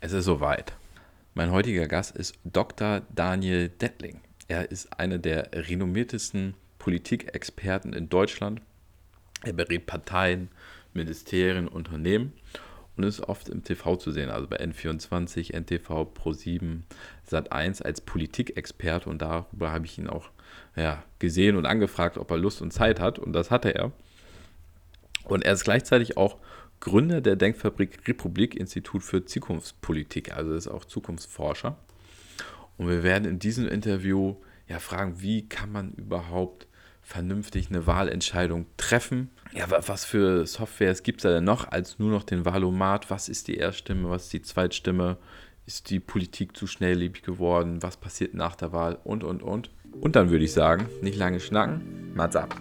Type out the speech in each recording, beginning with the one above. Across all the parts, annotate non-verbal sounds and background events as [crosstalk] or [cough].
Es ist soweit. Mein heutiger Gast ist Dr. Daniel Dettling. Er ist einer der renommiertesten Politikexperten in Deutschland. Er berät Parteien, Ministerien, Unternehmen und ist oft im TV zu sehen, also bei N24, NTV, Pro7, Sat1 als Politikexperte und darüber habe ich ihn auch ja, gesehen und angefragt, ob er Lust und Zeit hat und das hatte er. Und er ist gleichzeitig auch Gründer der Denkfabrik Republik Institut für Zukunftspolitik, also ist auch Zukunftsforscher. Und wir werden in diesem Interview ja fragen, wie kann man überhaupt vernünftig eine Wahlentscheidung treffen? Ja, was für Softwares gibt es da denn noch als nur noch den Wahlomat? Was ist die Erststimme? Was ist die Zweitstimme? Ist die Politik zu schnelllebig geworden? Was passiert nach der Wahl? Und, und, und. Und dann würde ich sagen, nicht lange schnacken, Mats ab.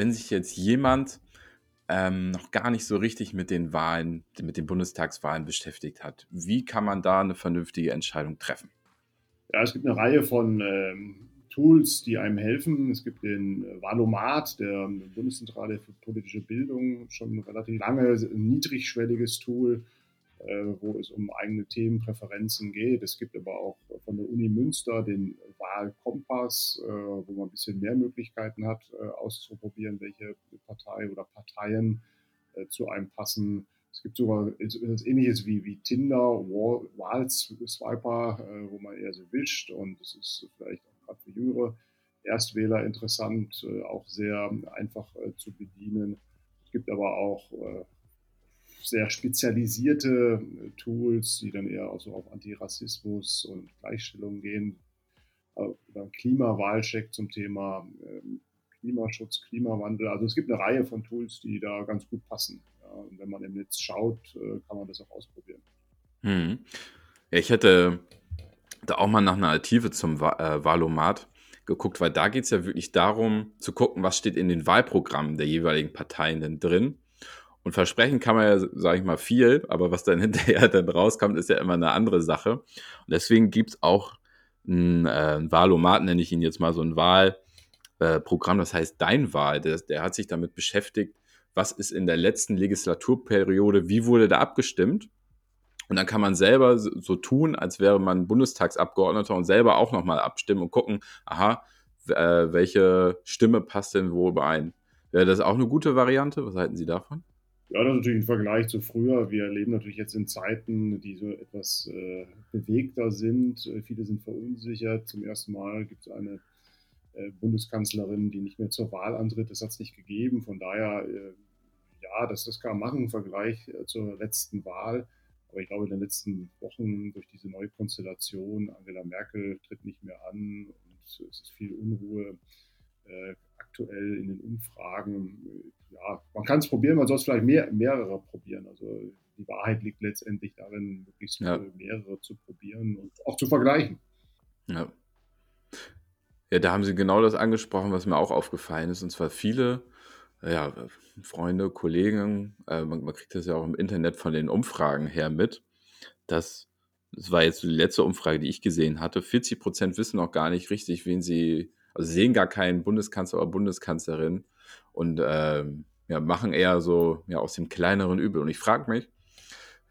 Wenn sich jetzt jemand ähm, noch gar nicht so richtig mit den Wahlen, mit den Bundestagswahlen beschäftigt hat, wie kann man da eine vernünftige Entscheidung treffen? Ja, es gibt eine Reihe von ähm, Tools, die einem helfen. Es gibt den Valomat, der Bundeszentrale für politische Bildung, schon ein relativ lange, niedrigschwelliges Tool, äh, wo es um eigene Themenpräferenzen geht. Es gibt aber auch von der Uni Münster den Wahlkompass, äh, wo man ein bisschen mehr Möglichkeiten hat, äh, auszuprobieren, welche Partei oder Parteien zu einem passen. Es gibt sogar etwas ähnliches wie, wie Tinder, Wahlswiper, wo man eher so wischt und das ist vielleicht auch gerade für jüngere Erstwähler interessant, auch sehr einfach zu bedienen. Es gibt aber auch sehr spezialisierte äh, Tools, die dann eher also auf Antirassismus und Gleichstellung gehen. Äh, oder Klimawahlcheck zum Thema ähm, Klimaschutz, Klimawandel. Also es gibt eine Reihe von Tools, die da ganz gut passen. und wenn man im Netz schaut, äh, kann man das auch ausprobieren. Hm. Ja, ich hätte da auch mal nach einer Alternative zum Wahlomat geguckt, weil da geht es ja wirklich darum zu gucken, was steht in den Wahlprogrammen der jeweiligen Parteien denn drin und versprechen kann man ja, sage ich mal, viel, aber was dann [laughs] hinterher dann rauskommt, ist ja immer eine andere Sache. Und deswegen gibt es auch ein, äh, ein Wahlomat, nenne ich ihn jetzt mal so ein Wahlprogramm, äh, das heißt Dein Wahl. Der, der hat sich damit beschäftigt, was ist in der letzten Legislaturperiode, wie wurde da abgestimmt. Und dann kann man selber so tun, als wäre man Bundestagsabgeordneter und selber auch nochmal abstimmen und gucken, aha, äh, welche Stimme passt denn wo überein. Wäre das auch eine gute Variante? Was halten Sie davon? Ja, das ist natürlich ein Vergleich zu früher. Wir leben natürlich jetzt in Zeiten, die so etwas äh, bewegter sind. Äh, viele sind verunsichert. Zum ersten Mal gibt es eine äh, Bundeskanzlerin, die nicht mehr zur Wahl antritt. Das hat es nicht gegeben. Von daher, äh, ja, das, das kann man machen im Vergleich äh, zur letzten Wahl. Aber ich glaube, in den letzten Wochen durch diese neue Konstellation, Angela Merkel tritt nicht mehr an und es ist viel Unruhe äh, aktuell in den Umfragen ja, man kann es probieren, man soll es vielleicht mehr, mehrere probieren. Also die Wahrheit liegt letztendlich darin, möglichst ja. mehrere zu probieren und auch zu vergleichen. Ja. Ja, da haben Sie genau das angesprochen, was mir auch aufgefallen ist. Und zwar viele ja, Freunde, Kollegen, äh, man, man, kriegt das ja auch im Internet von den Umfragen her mit, dass, das war jetzt die letzte Umfrage, die ich gesehen hatte, 40 Prozent wissen noch gar nicht richtig, wen sie, sehen gar keinen Bundeskanzler oder Bundeskanzlerin und ähm, ja, machen eher so ja, aus dem kleineren Übel. Und ich frage mich,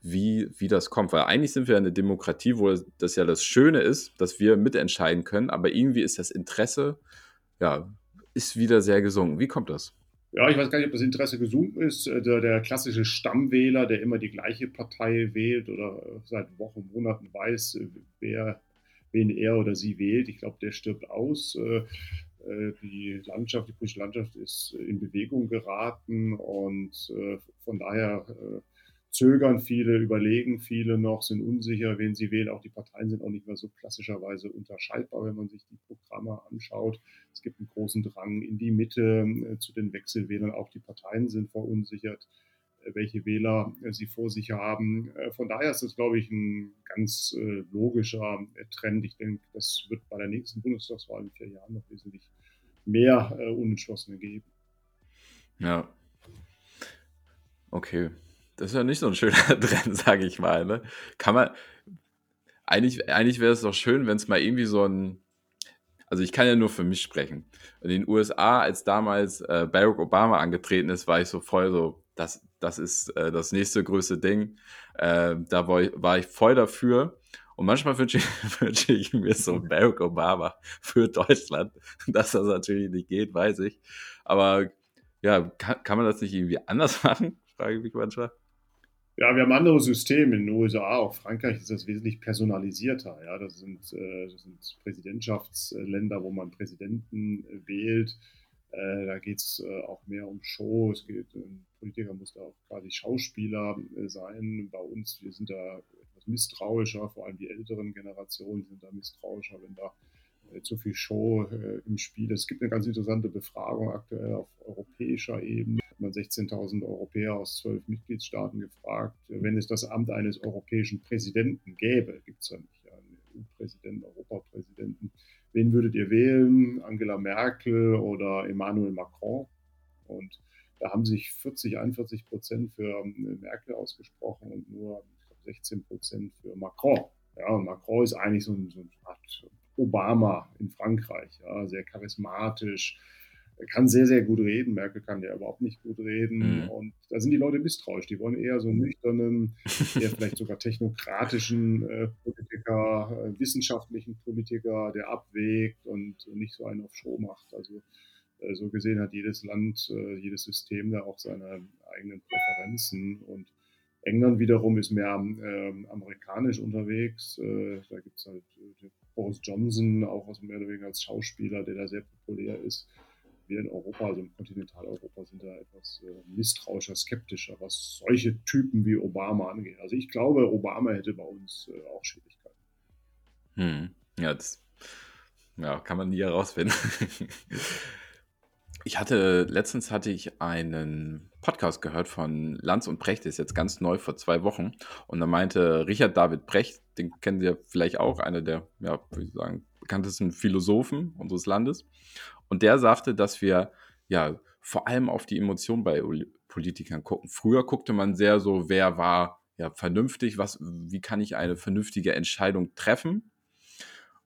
wie, wie das kommt, weil eigentlich sind wir eine Demokratie, wo das ja das Schöne ist, dass wir mitentscheiden können, aber irgendwie ist das Interesse, ja, ist wieder sehr gesunken. Wie kommt das? Ja, ich weiß gar nicht, ob das Interesse gesunken ist. Äh, der, der, klassische Stammwähler, der immer die gleiche Partei wählt oder seit Wochen, Monaten weiß, äh, wer, wen er oder sie wählt, ich glaube, der stirbt aus. Äh, äh, die Landschaft, die politische Landschaft ist in Bewegung geraten und äh, von daher zögern viele, überlegen viele noch, sind unsicher, wen sie wählen. Auch die Parteien sind auch nicht mehr so klassischerweise unterscheidbar, wenn man sich die Programme anschaut. Es gibt einen großen Drang in die Mitte zu den Wechselwählern. Auch die Parteien sind verunsichert, welche Wähler sie vor sich haben. Von daher ist das, glaube ich, ein ganz logischer Trend. Ich denke, das wird bei der nächsten Bundestagswahl in vier Jahren noch wesentlich mehr äh, Unentschlossene geben. Ja. Okay. Das ist ja nicht so ein schöner [laughs] Trend, sage ich mal. Ne? Kann man. Eigentlich, eigentlich wäre es doch schön, wenn es mal irgendwie so ein. also ich kann ja nur für mich sprechen. In den USA, als damals äh, Barack Obama angetreten ist, war ich so voll so, das, das ist äh, das nächste größte Ding. Äh, da war ich, war ich voll dafür. Und manchmal wünsche ich, [laughs] wünsche ich mir so Barack Obama für Deutschland. [laughs] Dass das natürlich nicht geht, weiß ich. Aber ja, kann, kann man das nicht irgendwie anders [laughs] machen? Frage ich mich manchmal. Ja, wir haben andere Systeme in den USA, auch Frankreich ist das wesentlich personalisierter. Ja, das sind, äh, das sind Präsidentschaftsländer, wo man Präsidenten äh, wählt. Äh, da geht es äh, auch mehr um Show. Es geht, ein Politiker muss da auch quasi Schauspieler äh, sein. Bei uns, wir sind da etwas misstrauischer, vor allem die älteren Generationen sind da misstrauischer, wenn da äh, zu viel Show im Spiel ist. Es gibt eine ganz interessante Befragung aktuell auf europäischer Ebene man 16.000 Europäer aus zwölf Mitgliedstaaten gefragt, wenn es das Amt eines europäischen Präsidenten gäbe, gibt es ja nicht, einen EU-Präsidenten, Europapräsidenten, wen würdet ihr wählen? Angela Merkel oder Emmanuel Macron? Und da haben sich 40, 41 Prozent für ähm, Merkel ausgesprochen und nur 16 Prozent für Macron. Ja, Macron ist eigentlich so, ein, so eine Obama in Frankreich, ja, sehr charismatisch, er kann sehr, sehr gut reden. Merkel kann ja überhaupt nicht gut reden. Mhm. Und da sind die Leute misstrauisch. Die wollen eher so nüchternen, eher vielleicht sogar technokratischen äh, Politiker, äh, wissenschaftlichen Politiker, der abwägt und nicht so einen auf Show macht. Also äh, so gesehen hat jedes Land, äh, jedes System da auch seine eigenen Präferenzen. Und England wiederum ist mehr ähm, amerikanisch unterwegs. Äh, da gibt es halt äh, Boris Johnson, auch aus mehr oder weniger als Schauspieler, der da sehr populär ist wir in Europa, also im Kontinentaleuropa, sind da etwas äh, misstrauischer, skeptischer, was solche Typen wie Obama angeht. Also ich glaube, Obama hätte bei uns äh, auch Schwierigkeiten. Hm. Ja, das ja, kann man nie herausfinden. [laughs] ich hatte, letztens hatte ich einen Podcast gehört von Lanz und Brecht, der ist jetzt ganz neu vor zwei Wochen. Und da meinte Richard David Brecht, den kennen Sie ja vielleicht auch, einer der, ja, würde ich sagen, bekanntesten Philosophen unseres Landes. Und der sagte, dass wir ja vor allem auf die Emotionen bei Politikern gucken. Früher guckte man sehr so, wer war ja vernünftig, was, wie kann ich eine vernünftige Entscheidung treffen?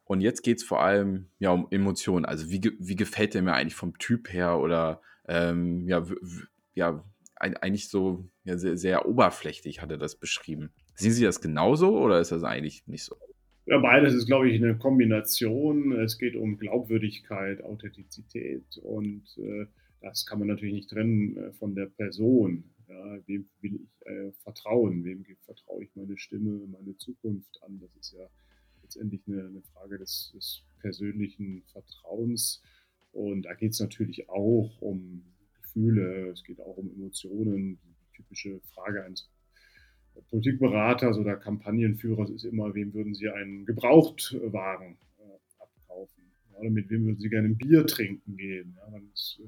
Und jetzt geht es vor allem ja um Emotionen. Also wie, wie gefällt der mir eigentlich vom Typ her oder ähm, ja, ja, eigentlich so ja, sehr, sehr oberflächlich hat er das beschrieben. Sehen Sie das genauso oder ist das eigentlich nicht so? Ja, beides ist, glaube ich, eine Kombination. Es geht um Glaubwürdigkeit, Authentizität und äh, das kann man natürlich nicht trennen äh, von der Person. Ja, wem will ich äh, vertrauen? Wem vertraue ich meine Stimme, meine Zukunft an? Das ist ja letztendlich eine, eine Frage des, des, persönlichen Vertrauens. Und da geht es natürlich auch um Gefühle, es geht auch um Emotionen. Die typische Frage eines Politikberaters oder Kampagnenführers ist immer, wem würden Sie einen Gebrauchtwagen äh, abkaufen? Ja, oder mit wem würden Sie gerne ein Bier trinken gehen? Ja, ist,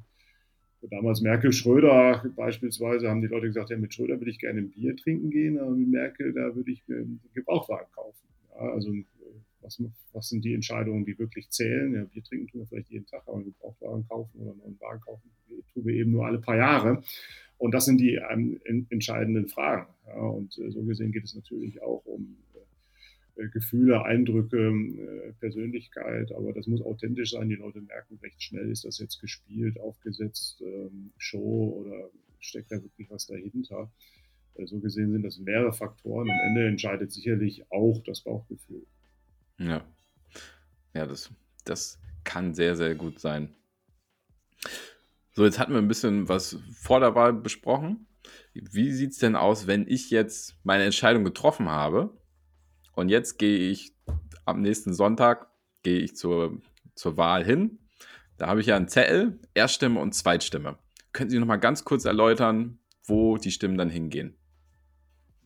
äh, damals Merkel Schröder beispielsweise haben die Leute gesagt, ja, mit Schröder würde ich gerne ein Bier trinken gehen, aber mit Merkel, da würde ich mir einen Gebrauchtwagen kaufen. Ja, also äh, was, was, sind die Entscheidungen, die wirklich zählen? Ja, Bier trinken tun wir vielleicht jeden Tag, aber einen Gebrauchtwagen kaufen oder einen neuen Wagen kaufen tun wir eben nur alle paar Jahre. Und das sind die ähm, entscheidenden Fragen. Ja, und äh, so gesehen geht es natürlich auch um äh, äh Gefühle, Eindrücke, äh, Persönlichkeit, aber das muss authentisch sein. Die Leute merken recht schnell, ist das jetzt gespielt, aufgesetzt, ähm, Show oder steckt da wirklich was dahinter. Äh, so gesehen sind das mehrere Faktoren. Am Ende entscheidet sicherlich auch das Bauchgefühl. Ja, ja das, das kann sehr, sehr gut sein. So, jetzt hatten wir ein bisschen was vor der Wahl besprochen. Wie sieht es denn aus, wenn ich jetzt meine Entscheidung getroffen habe und jetzt gehe ich am nächsten Sonntag gehe ich zur, zur Wahl hin. Da habe ich ja einen Zettel, Erststimme und Zweitstimme. Können Sie noch mal ganz kurz erläutern, wo die Stimmen dann hingehen?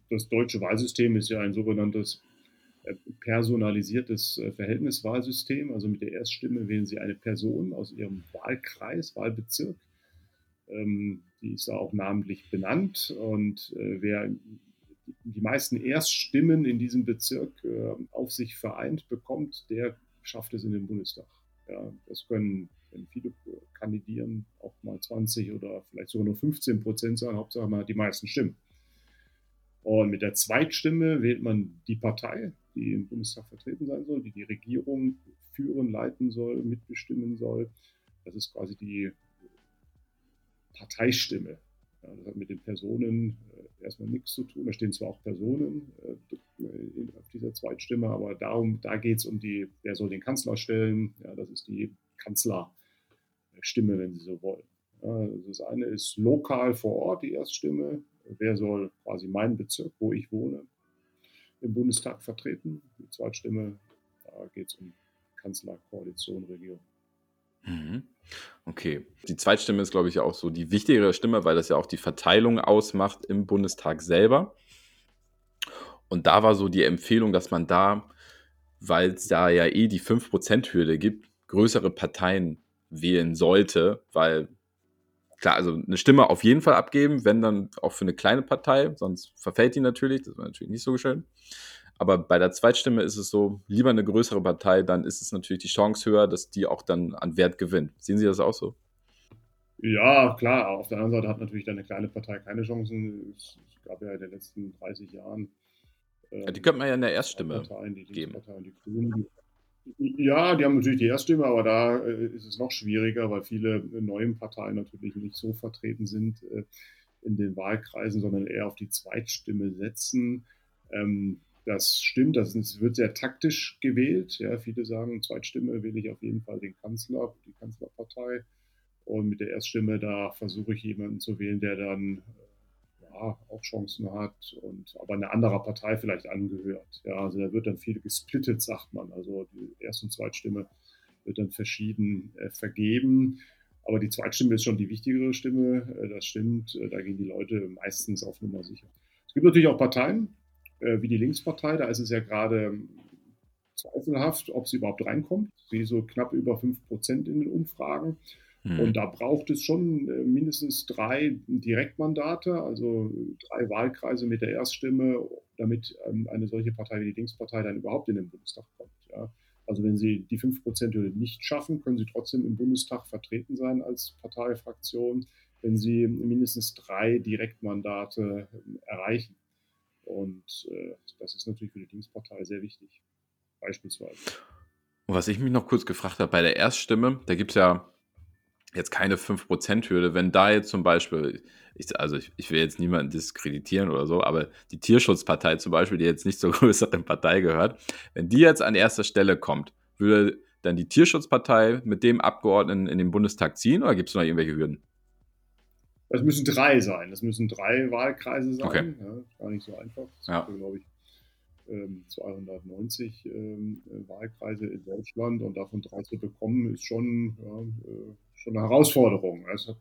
Das deutsche Wahlsystem ist ja ein sogenanntes personalisiertes äh, Verhältniswahlsystem. Also mit der Erststimme wählen Sie eine Person aus Ihrem Wahlkreis, Wahlbezirk. Ähm, die ist auch namentlich benannt. Und äh, wer die meisten Erststimmen in diesem Bezirk auf sich vereint bekommt, der schafft es in den Bundestag. Ja, das können, wenn viele kandidieren, auch mal 20 oder vielleicht sogar nur 15 Prozent sein. Hauptsache man hat die meisten Stimmen. Und mit der Zweitstimme wählt man die Partei, die im Bundestag vertreten sein soll, die die Regierung führen, leiten soll, mitbestimmen soll. Das ist quasi die Parteistimme. Das hat mit den Personen äh, erstmal nichts zu tun. Da stehen zwar auch Personen äh, auf dieser Zweitstimme, aber darum, da geht es um die, wer soll den Kanzler stellen. Ja, das ist die Kanzlerstimme, wenn Sie so wollen. Also das eine ist lokal vor Ort, die Erststimme. Wer soll quasi meinen Bezirk, wo ich wohne, im Bundestag vertreten? Die Zweitstimme, da geht es um Kanzler, Koalition, Regierung. Mhm. Okay. Die Zweitstimme ist, glaube ich, auch so die wichtigere Stimme, weil das ja auch die Verteilung ausmacht im Bundestag selber. Und da war so die Empfehlung, dass man da, weil es da ja eh die 5%-Hürde gibt, größere Parteien wählen sollte, weil klar, also eine Stimme auf jeden Fall abgeben, wenn dann auch für eine kleine Partei, sonst verfällt die natürlich, das war natürlich nicht so schön. Aber bei der Zweitstimme ist es so, lieber eine größere Partei, dann ist es natürlich die Chance höher, dass die auch dann an Wert gewinnt. Sehen Sie das auch so? Ja, klar. Auf der anderen Seite hat natürlich eine kleine Partei keine Chancen. Es gab ja in den letzten 30 Jahren. Ähm, ja, die könnte man ja in der Erststimme Parteien, die geben. Die Grünen. Ja, die haben natürlich die Erststimme, aber da äh, ist es noch schwieriger, weil viele neuen Parteien natürlich nicht so vertreten sind äh, in den Wahlkreisen, sondern eher auf die Zweitstimme setzen. Ähm, das stimmt, das wird sehr taktisch gewählt. Ja, viele sagen, Zweitstimme wähle ich auf jeden Fall den Kanzler, die Kanzlerpartei. Und mit der Erststimme, da versuche ich jemanden zu wählen, der dann auch Chancen hat und aber eine andere Partei vielleicht angehört. Ja, also da wird dann viel gesplittet, sagt man. Also die Erst- und Zweitstimme wird dann verschieden äh, vergeben. Aber die Zweitstimme ist schon die wichtigere Stimme. Äh, das stimmt. Äh, da gehen die Leute meistens auf Nummer sicher. Es gibt natürlich auch Parteien, äh, wie die Linkspartei. Da ist es ja gerade zweifelhaft, ob sie überhaupt reinkommt. Sie so knapp über 5 Prozent in den Umfragen. Mhm. Und da braucht es schon äh, mindestens drei Direktmandate, also drei Wahlkreise mit der Erststimme, damit ähm, eine solche Partei wie die Linkspartei dann überhaupt in den Bundestag kommt. Ja. Also wenn sie die 5%-Hürde nicht schaffen, können sie trotzdem im Bundestag vertreten sein als Parteifraktion, wenn sie mindestens drei Direktmandate ähm, erreichen. Und äh, das ist natürlich für die Linkspartei sehr wichtig, beispielsweise. Und was ich mich noch kurz gefragt habe, bei der Erststimme, da gibt es ja jetzt keine 5%-Hürde. Wenn da jetzt zum Beispiel, ich, also ich, ich, will jetzt niemanden diskreditieren oder so, aber die Tierschutzpartei zum Beispiel, die jetzt nicht zur [laughs] größeren Partei gehört, wenn die jetzt an erster Stelle kommt, würde dann die Tierschutzpartei mit dem Abgeordneten in den Bundestag ziehen oder gibt es noch irgendwelche Hürden? Das müssen drei sein. Das müssen drei Wahlkreise sein. Okay. Ja, gar nicht so einfach. Das ja. glaube ich, 290 ähm, ähm, Wahlkreise in Deutschland und davon drei zu bekommen, ist schon, ja, äh, schon eine Herausforderung. Es hat,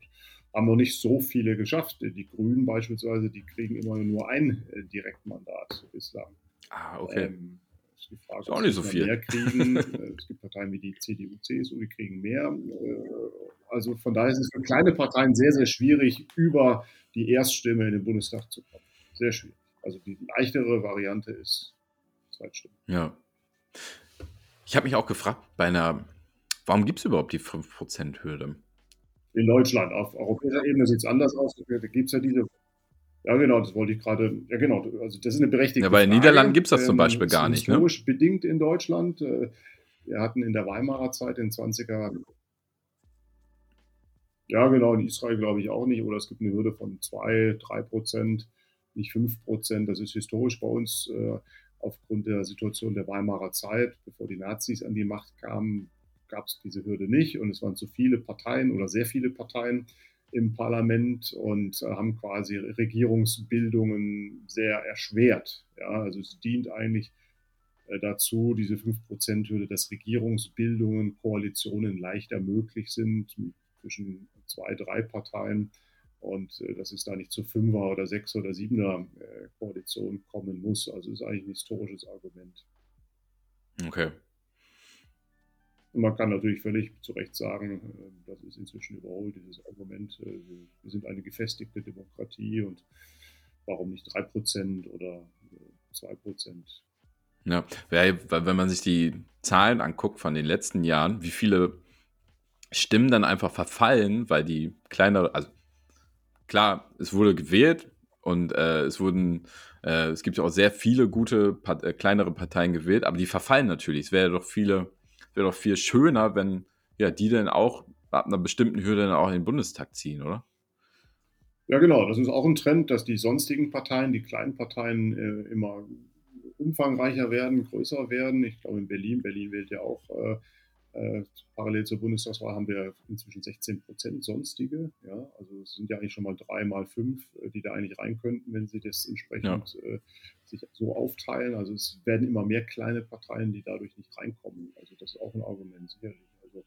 haben noch nicht so viele geschafft. Die Grünen beispielsweise, die kriegen immer nur ein äh, Direktmandat bislang. Ah, okay. Ähm, ist, die Frage, ist auch nicht so viel. Mehr kriegen. Äh, [laughs] es gibt Parteien wie die CDU, CSU, die kriegen mehr. Also von daher ist es für kleine Parteien sehr, sehr schwierig, über die Erststimme in den Bundestag zu kommen. Sehr schwierig. Also die leichtere Variante ist Zweitstimme. Ja. Ich habe mich auch gefragt, bei einer, warum gibt es überhaupt die 5%-Hürde? In Deutschland, auf europäischer Ebene sieht es anders aus. Da gibt es ja diese ja, genau, das wollte ich gerade. Ja, genau. Also, das ist eine berechtigte Ja, bei den Niederlanden gibt es das zum ähm, Beispiel gar nicht. Ne? Historisch ne? bedingt in Deutschland. Äh, wir hatten in der Weimarer Zeit, in den 20er, ja, genau, in Israel glaube ich auch nicht. Oder es gibt eine Hürde von 2, 3 Prozent, nicht 5 Prozent. Das ist historisch bei uns äh, aufgrund der Situation der Weimarer Zeit. Bevor die Nazis an die Macht kamen, gab es diese Hürde nicht. Und es waren zu viele Parteien oder sehr viele Parteien im Parlament und äh, haben quasi Regierungsbildungen sehr erschwert. Ja, also es dient eigentlich äh, dazu, diese 5%-Hürde, dass Regierungsbildungen, Koalitionen leichter möglich sind zwischen zwei, drei Parteien und äh, dass es da nicht zu Fünfer- oder Sechs- oder Siebener äh, Koalition kommen muss. Also ist eigentlich ein historisches Argument. Okay. Und man kann natürlich völlig zu Recht sagen, äh, das ist inzwischen überholt, dieses Argument. Äh, wir sind eine gefestigte Demokratie und warum nicht 3% oder 2%? Äh, ja, wenn man sich die Zahlen anguckt von den letzten Jahren, wie viele Stimmen dann einfach verfallen, weil die kleinere, also klar, es wurde gewählt Und äh, es wurden, es gibt ja auch sehr viele gute, kleinere Parteien gewählt, aber die verfallen natürlich. Es wäre doch viele, wäre doch viel schöner, wenn ja die dann auch ab einer bestimmten Hürde dann auch in den Bundestag ziehen, oder? Ja, genau. Das ist auch ein Trend, dass die sonstigen Parteien, die kleinen Parteien äh, immer umfangreicher werden, größer werden. Ich glaube in Berlin, Berlin wählt ja auch äh, äh, parallel zur Bundestagswahl haben wir inzwischen 16 Prozent sonstige. Ja, also es sind ja eigentlich schon mal drei mal fünf, äh, die da eigentlich rein könnten, wenn sie das entsprechend ja. äh, sich so aufteilen. Also es werden immer mehr kleine Parteien, die dadurch nicht reinkommen. Also das ist auch ein Argument sicherlich. Also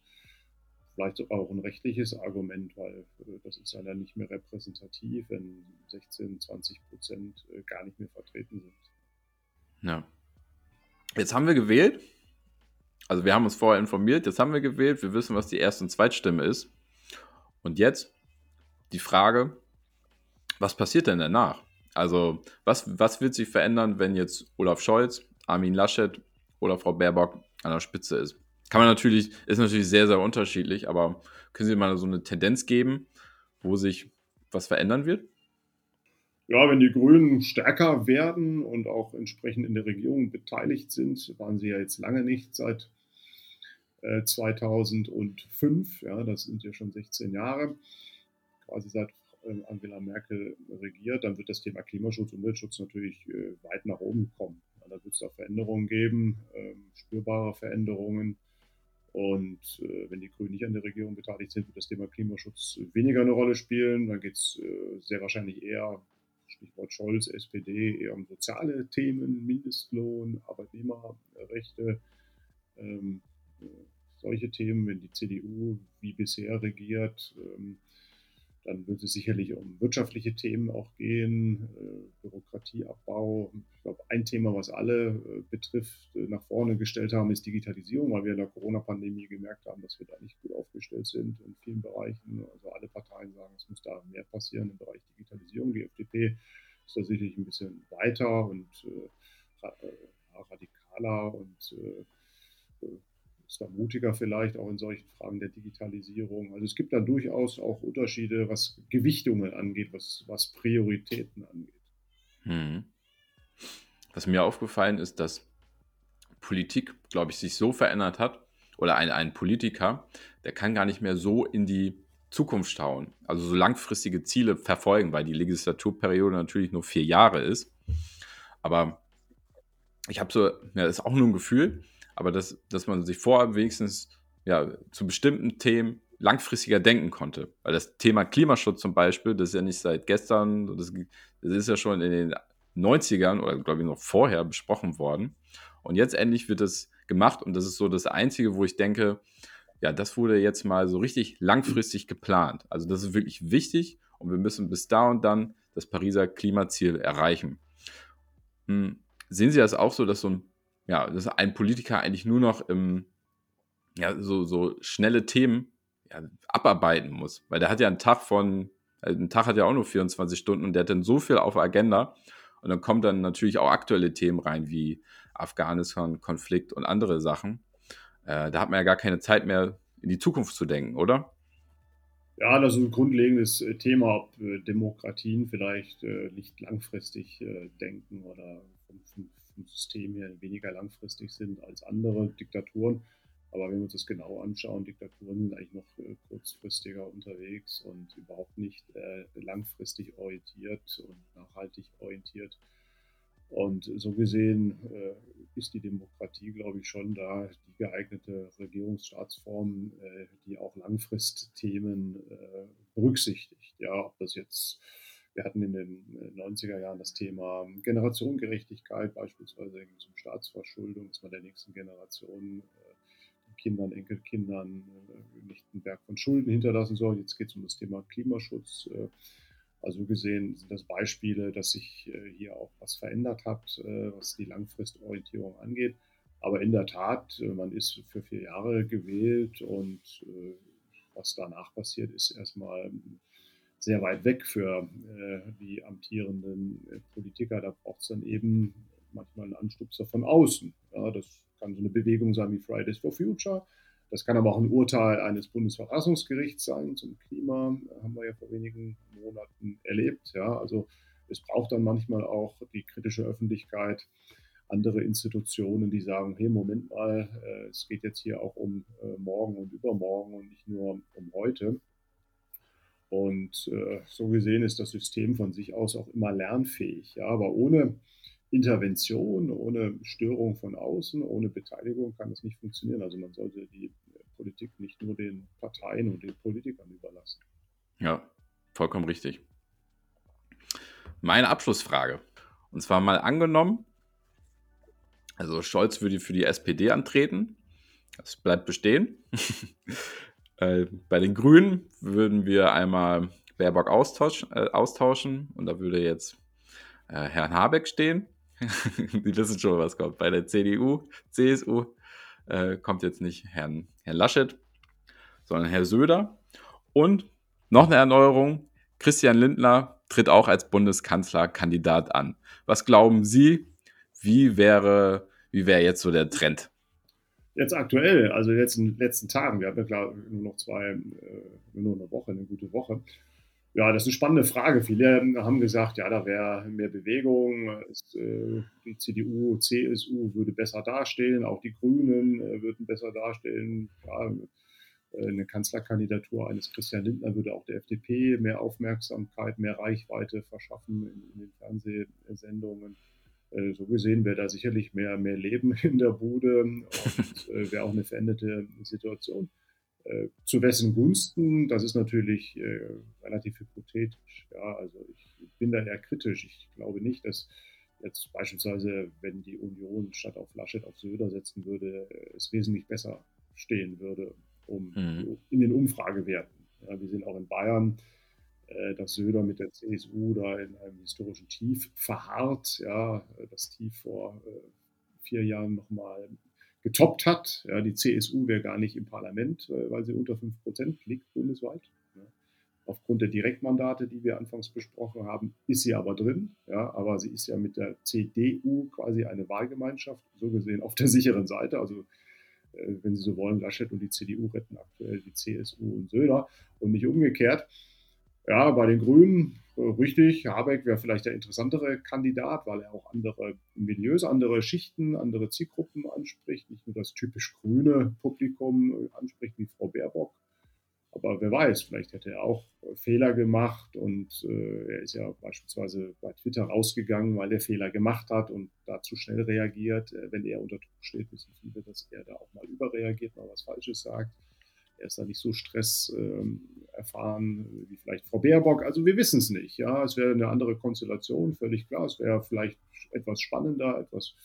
vielleicht sogar auch ein rechtliches Argument, weil äh, das ist ja dann nicht mehr repräsentativ, wenn 16, 20 Prozent äh, gar nicht mehr vertreten sind. Ja. Jetzt haben wir gewählt. Also wir haben uns vorher informiert, jetzt haben wir gewählt, wir wissen, was die Erst- und Zweitstimme ist. Und jetzt die Frage, was passiert denn danach? Also was, was wird sich verändern, wenn jetzt Olaf Scholz, Armin Laschet oder Frau Baerbock an der Spitze ist? Kann man natürlich, ist natürlich sehr, sehr unterschiedlich, aber können Sie mal so eine Tendenz geben, wo sich was verändern wird? Ja, wenn die Grünen stärker werden und auch entsprechend in der Regierung beteiligt sind, waren sie ja jetzt lange nicht seit 2005, äh, ja, das sind ja schon 16 Jahre, quasi seit äh, Angela Merkel regiert, dann wird das Thema Klimaschutz, Umweltschutz natürlich äh, weit nach oben kommen. Ja, da wird es da Veränderungen geben, ähm, spürbare Veränderungen. Und äh, wenn die Grünen nicht an der Regierung beteiligt sind, wird das Thema Klimaschutz weniger eine Rolle spielen. Dann geht es äh, sehr wahrscheinlich eher, Stichwort Scholz, SPD, eher um soziale Themen, Mindestlohn, Arbeitnehmerrechte, ähm, solche Themen, wenn die CDU wie bisher regiert, ähm, dann wird es sicherlich um wirtschaftliche Themen auch gehen, äh, Bürokratieabbau. Ich glaube, ein Thema, was alle äh, betrifft, äh, nach vorne gestellt haben, ist Digitalisierung, weil wir in der Corona-Pandemie gemerkt haben, dass wir da nicht gut aufgestellt sind in vielen Bereichen. Also alle Parteien sagen, es muss da mehr passieren im Bereich Digitalisierung. Die FDP ist da sicherlich ein bisschen weiter und radikaler und ist da mutiger vielleicht auch in solchen Fragen der Digitalisierung. Also es gibt da durchaus auch Unterschiede, was Gewichtungen angeht, was, was Prioritäten angeht. Hm. Was mir aufgefallen ist, dass Politik, glaube ich, sich so verändert hat, oder ein, ein Politiker, der kann gar nicht mehr so in die Zukunft schauen, also so langfristige Ziele verfolgen, weil die Legislaturperiode natürlich nur vier Jahre ist. Aber ich habe so, ja, das ist auch nur ein Gefühl, aber dass, dass man sich vorher wenigstens ja, zu bestimmten Themen langfristiger denken konnte. Weil das Thema Klimaschutz zum Beispiel, das ist ja nicht seit gestern, das, das ist ja schon in den 90ern oder glaube ich noch vorher besprochen worden. Und jetzt endlich wird das gemacht und das ist so das Einzige, wo ich denke, ja, das wurde jetzt mal so richtig langfristig geplant. Also das ist wirklich wichtig und wir müssen bis da und dann das Pariser Klimaziel erreichen. Hm. Sehen Sie das auch so, dass so ein ja, dass ein Politiker eigentlich nur noch im, ja, so, so schnelle Themen ja, abarbeiten muss. Weil der hat ja einen Tag von, also ein Tag hat ja auch nur 24 Stunden und der hat dann so viel auf der Agenda. Und dann kommen dann natürlich auch aktuelle Themen rein, wie Afghanistan, Konflikt und andere Sachen. Äh, da hat man ja gar keine Zeit mehr, in die Zukunft zu denken, oder? Ja, das ist ein grundlegendes äh, Thema, ob äh, Demokratien vielleicht äh, nicht langfristig äh, denken oder vom, System her weniger langfristig sind als andere Diktaturen. Aber wenn wir uns das genau anschauen, Diktaturen sind eigentlich noch äh, kurzfristiger unterwegs und überhaupt nicht äh, langfristig orientiert und nachhaltig orientiert. Und so gesehen äh, ist die Demokratie, glaube ich, schon da die geeignete Regierungsstaatsform, äh, die auch Langfristthemen äh, berücksichtigt. Ja, ob das jetzt wir hatten in den 90er äh, Jahren das Thema Generationengerechtigkeit, beispielsweise zum Staatsverschuldung, dass man der nächsten Generation, äh, Kindern, Enkelkindern äh, nicht einen Berg von Schulden hinterlassen soll. Jetzt geht es um das Thema Klimaschutz. Also gesehen sind das Beispiele, dass sich hier auch was verändert hat, was die Langfristorientierung angeht. Aber in der Tat, man ist für vier Jahre gewählt und was danach passiert, ist erstmal sehr weit weg für äh, die amtierenden äh, Politiker. Da braucht es dann eben manchmal einen Anstupser von außen. Ja, das kann so eine Bewegung sein wie Fridays for Future. Das kann aber auch ein Urteil eines Bundesverfassungsgerichts sein zum Klima. Haben wir ja vor wenigen Monaten erlebt. Ja, also es braucht dann manchmal auch die kritische Öffentlichkeit, andere Institutionen, die sagen, hey, Moment mal, äh, es geht jetzt hier auch um äh, morgen und übermorgen und nicht nur um heute. Und äh, so gesehen ist das System von sich aus auch immer lernfähig. Ja, aber ohne Intervention, ohne Störung von außen, ohne Beteiligung kann das nicht funktionieren. Also man sollte die Politik nicht nur den Parteien und den Politikern überlassen. Ja, vollkommen richtig. Meine Abschlussfrage. Und zwar mal angenommen, also Scholz würde für die SPD antreten. Das bleibt bestehen. [laughs] Äh, bei den Grünen würden wir einmal Baerbock austausch, äh, austauschen und da würde jetzt äh, Herrn Habeck stehen. [laughs] Die wissen schon, was kommt. Bei der CDU, CSU äh, kommt jetzt nicht Herrn, Herrn Laschet, sondern Herr Söder. Und noch eine Erneuerung. Christian Lindner tritt auch als Bundeskanzlerkandidat an. Was glauben Sie, wie wäre, wie wäre jetzt so der Trend? Jetzt aktuell, also in den letzten Tagen, wir haben ja klar nur noch zwei, äh, nur eine Woche, eine gute Woche. Ja, das ist eine spannende Frage. Viele haben gesagt, ja, da wäre mehr Bewegung, äh, die CDU, CSU würde besser dastehen, auch die Grünen äh, würden besser dastehen. Ja, eine Kanzlerkandidatur eines Christian Lindner würde auch der FDP mehr Aufmerksamkeit, mehr Reichweite verschaffen in, in den Fernsehsendungen. Äh, so gesehen wäre da sicherlich mehr, mehr Leben [laughs] in der Bude und [laughs] äh, wäre auch eine veränderte Situation. Äh, zu wessen Gunsten, das ist natürlich relativ hypothetisch. Ja, also ich bin da eher kritisch. Ich glaube nicht, dass jetzt beispielsweise, wenn die Union statt auf Laschet auf Söder setzen würde, es wesentlich besser stehen würde um, mhm. in den Umfragewerten. Ja, wir sehen auch in Bayern, dass Söder mit der CSU da in einem historischen Tief verharrt, ja, das Tief vor äh, vier Jahren nochmal getoppt hat. Ja, die CSU wäre gar nicht im Parlament, äh, weil sie unter 5 Prozent liegt bundesweit. Ja. Aufgrund der Direktmandate, die wir anfangs besprochen haben, ist sie aber drin. Ja, aber sie ist ja mit der CDU quasi eine Wahlgemeinschaft, so gesehen auf der sicheren Seite. Also wenn Sie so wollen, Laschet und die CDU retten aktuell die CSU und Söder und nicht umgekehrt. Ja, bei den Grünen äh, richtig. Habeck wäre vielleicht der interessantere Kandidat, weil er auch andere Milieus, andere Schichten, andere Zielgruppen anspricht, nicht nur das typisch grüne Publikum äh, anspricht wie Frau Baerbock. Aber wer weiß, vielleicht hätte er auch äh, Fehler gemacht und äh, er ist ja beispielsweise bei Twitter rausgegangen, weil er Fehler gemacht hat und dazu schnell reagiert. Wenn er unter Druck steht, wissen viele, dass er da auch mal überreagiert, mal was Falsches sagt. Er ist da nicht so Stress ähm, erfahren wie vielleicht Frau Baerbock. Also wir wissen es nicht. Ja, es wäre eine andere Konstellation, völlig klar. Es wäre vielleicht etwas spannender, etwas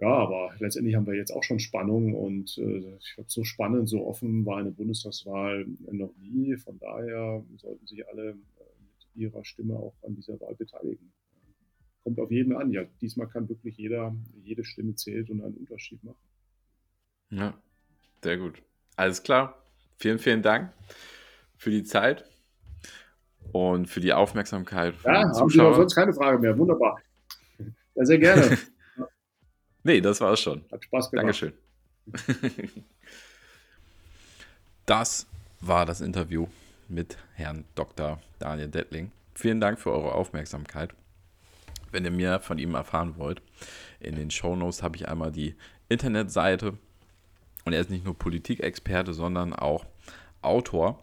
ja, aber letztendlich haben wir jetzt auch schon Spannung und äh, ich glaube, so spannend, so offen war eine Bundestagswahl noch nie. Von daher sollten sich alle äh, mit ihrer Stimme auch an dieser Wahl beteiligen. Kommt auf jeden an. Ja, diesmal kann wirklich jeder, jede Stimme zählt und einen Unterschied machen. Ja, sehr gut. Alles klar. Vielen, vielen Dank für die Zeit und für die Aufmerksamkeit. Ja, haben Sie sonst keine Frage mehr. Wunderbar. Ja, sehr gerne. [laughs] nee, das war es schon. Hat Spaß gemacht. Dankeschön. [laughs] das war das Interview mit Herrn Dr. Daniel Dettling. Vielen Dank für eure Aufmerksamkeit. Wenn ihr mehr von ihm erfahren wollt, in den Shownotes habe ich einmal die Internetseite und er ist nicht nur Politikexperte, sondern auch Autor.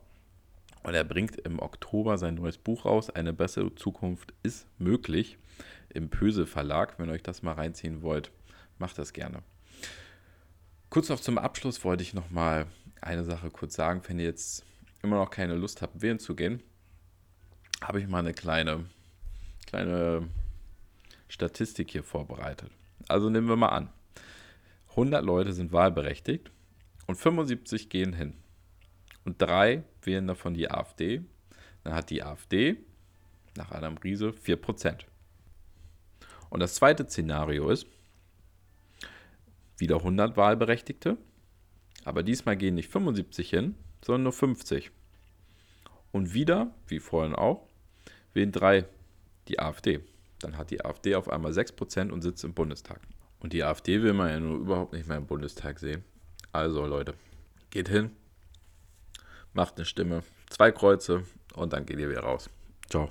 Und er bringt im Oktober sein neues Buch raus. Eine bessere Zukunft ist möglich im Pöse Verlag. Wenn ihr euch das mal reinziehen wollt, macht das gerne. Kurz noch zum Abschluss wollte ich noch mal eine Sache kurz sagen. Wenn ihr jetzt immer noch keine Lust habt, wählen zu gehen, habe ich mal eine kleine, kleine Statistik hier vorbereitet. Also nehmen wir mal an. 100 Leute sind wahlberechtigt und 75 gehen hin. Und drei wählen davon die AfD. Dann hat die AfD nach Adam Riese 4%. Und das zweite Szenario ist, wieder 100 Wahlberechtigte, aber diesmal gehen nicht 75 hin, sondern nur 50. Und wieder, wie vorhin auch, wählen drei die AfD. Dann hat die AfD auf einmal 6% und sitzt im Bundestag. Und die AfD will man ja nur überhaupt nicht mehr im Bundestag sehen. Also Leute, geht hin, macht eine Stimme, zwei Kreuze und dann geht ihr wieder raus. Ciao.